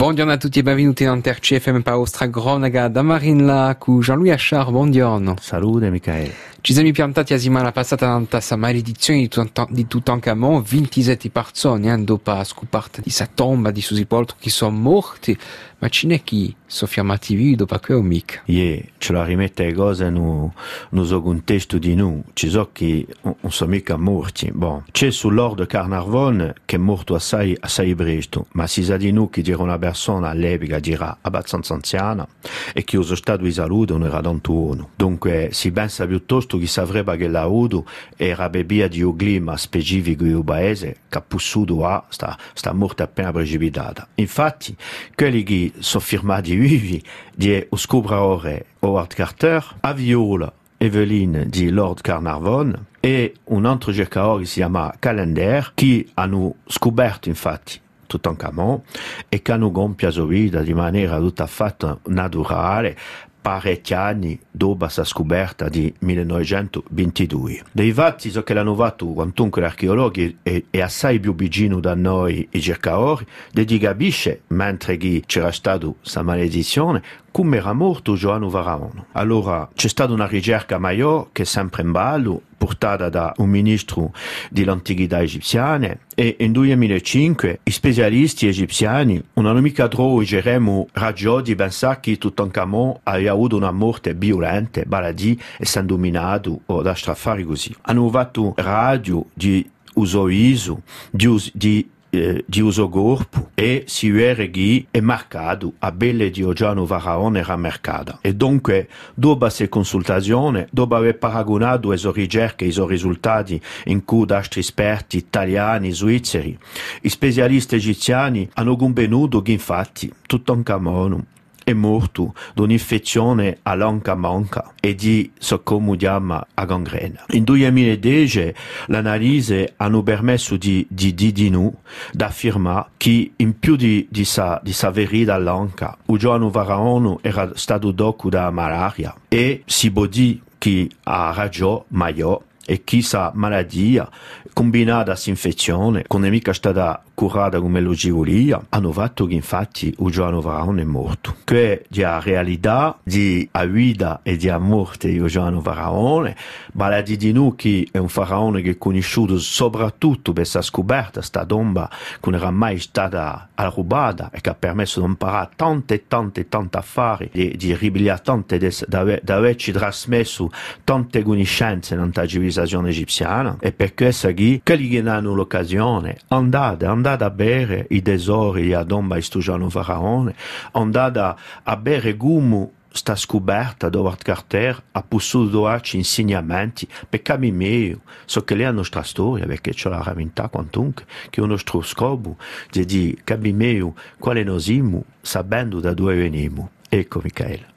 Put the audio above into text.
Buongiorno a tutti e benvenuti in CFM Paustra Gronaga da Marinla con Jean-Louis Achard, buongiorno. Salute Michele. Ci siamo piantati la settimana passata nella tassa maledizione di Tutankhamon, 27 persone, eh, dopo scoperta di questa tomba di suo che sono morti, ma ce n'è chi sono fermati vivi dopo quello mica. Yeah, ce la rimette le cose no, no contesto di noi, ci so che non sono mica morti. Bon, c'è sul Lord Carnarvon che è morto assai, assai presto, ma si sa di noi che dirà una persona all'epoca dirà abbastanza anziana e che lo stato di salute non era tanto uno. Dunque si pensa piuttosto che savrebbe che la Udu era bebia di un clima specifico del paese che sta, sta morte appena precipitata. Infatti, quelli che sono firmati vivi di scopratore Howard Carter, a Viola Evelyn di Lord Carnarvon e un altro cercatore che si chiama Calendar che hanno scoperto infatti Tutankhamon e che hanno compiato vita di maniera tutta fatta naturale parecchi anni dopo questa scoperta di 1922. Dei fatti so che l'hanno fatto quantunque l'archeologo è, è assai più vicino da noi i cercatori, di capisce, mentre c'era stata questa maledizione, come era morto Giovanni Varaon. Allora c'è stata una ricerca maggiore che sempre in ballo, portata da un ministro dell'antichità egiziana e nel 2005 i specialisti egiziani non hanno mica trovato ragione di pensare che Tutankhamon aveva avuto una morte violenta, e si è dominato da strafare così. Hanno fatto radio di uso ISO, di, di eh, di uso corpo e si vede che è marcato a belle di Giano Varaon era mercata. E dunque, dopo questa consultazione, dopo aver paragonato le ricerche e i risultati in cui altri esperti italiani, svizzeri, i specialisti egiziani hanno convenuto che infatti Tutankhamon è morto di un'infezione all'anca manca e di soccomudiama a gangrena. In 2010 l'analisi hanno permesso di, di, di, di noi d'affermare che in più di, di, sa, di sa verida all'anca, Ugiano Varaono era stato dopo da malaria e si può dire che ha ragione maggiore e questa malattia combinata a infezione, che non è stata curata come lo givolia, hanno fatto che infatti Giovanni Varaone è morto. Che è la realtà di a vita e di a morte di Giovanni Varaone, ma la di noi che è un faraone che è conosciuto soprattutto per questa scoperta, questa tomba che non era mai stata rubata e che ha permesso di imparare tante tante tante affari, di, di ribiliare tante, di averci trasmesso tante conoscenze nella civilizzazione egiziana e per questo che che hanno l'occasione andate, andate a bere i tesori a Don Baistugiano Faraone, andata a bere gumu sta scoperta da Howard Carter ha potuto darci insegnamenti per capire meglio so che è la nostra storia perché c'è la ramentà quantunque che è il nostro scopo di capire meglio quale noi siamo sapendo da dove veniamo ecco Michele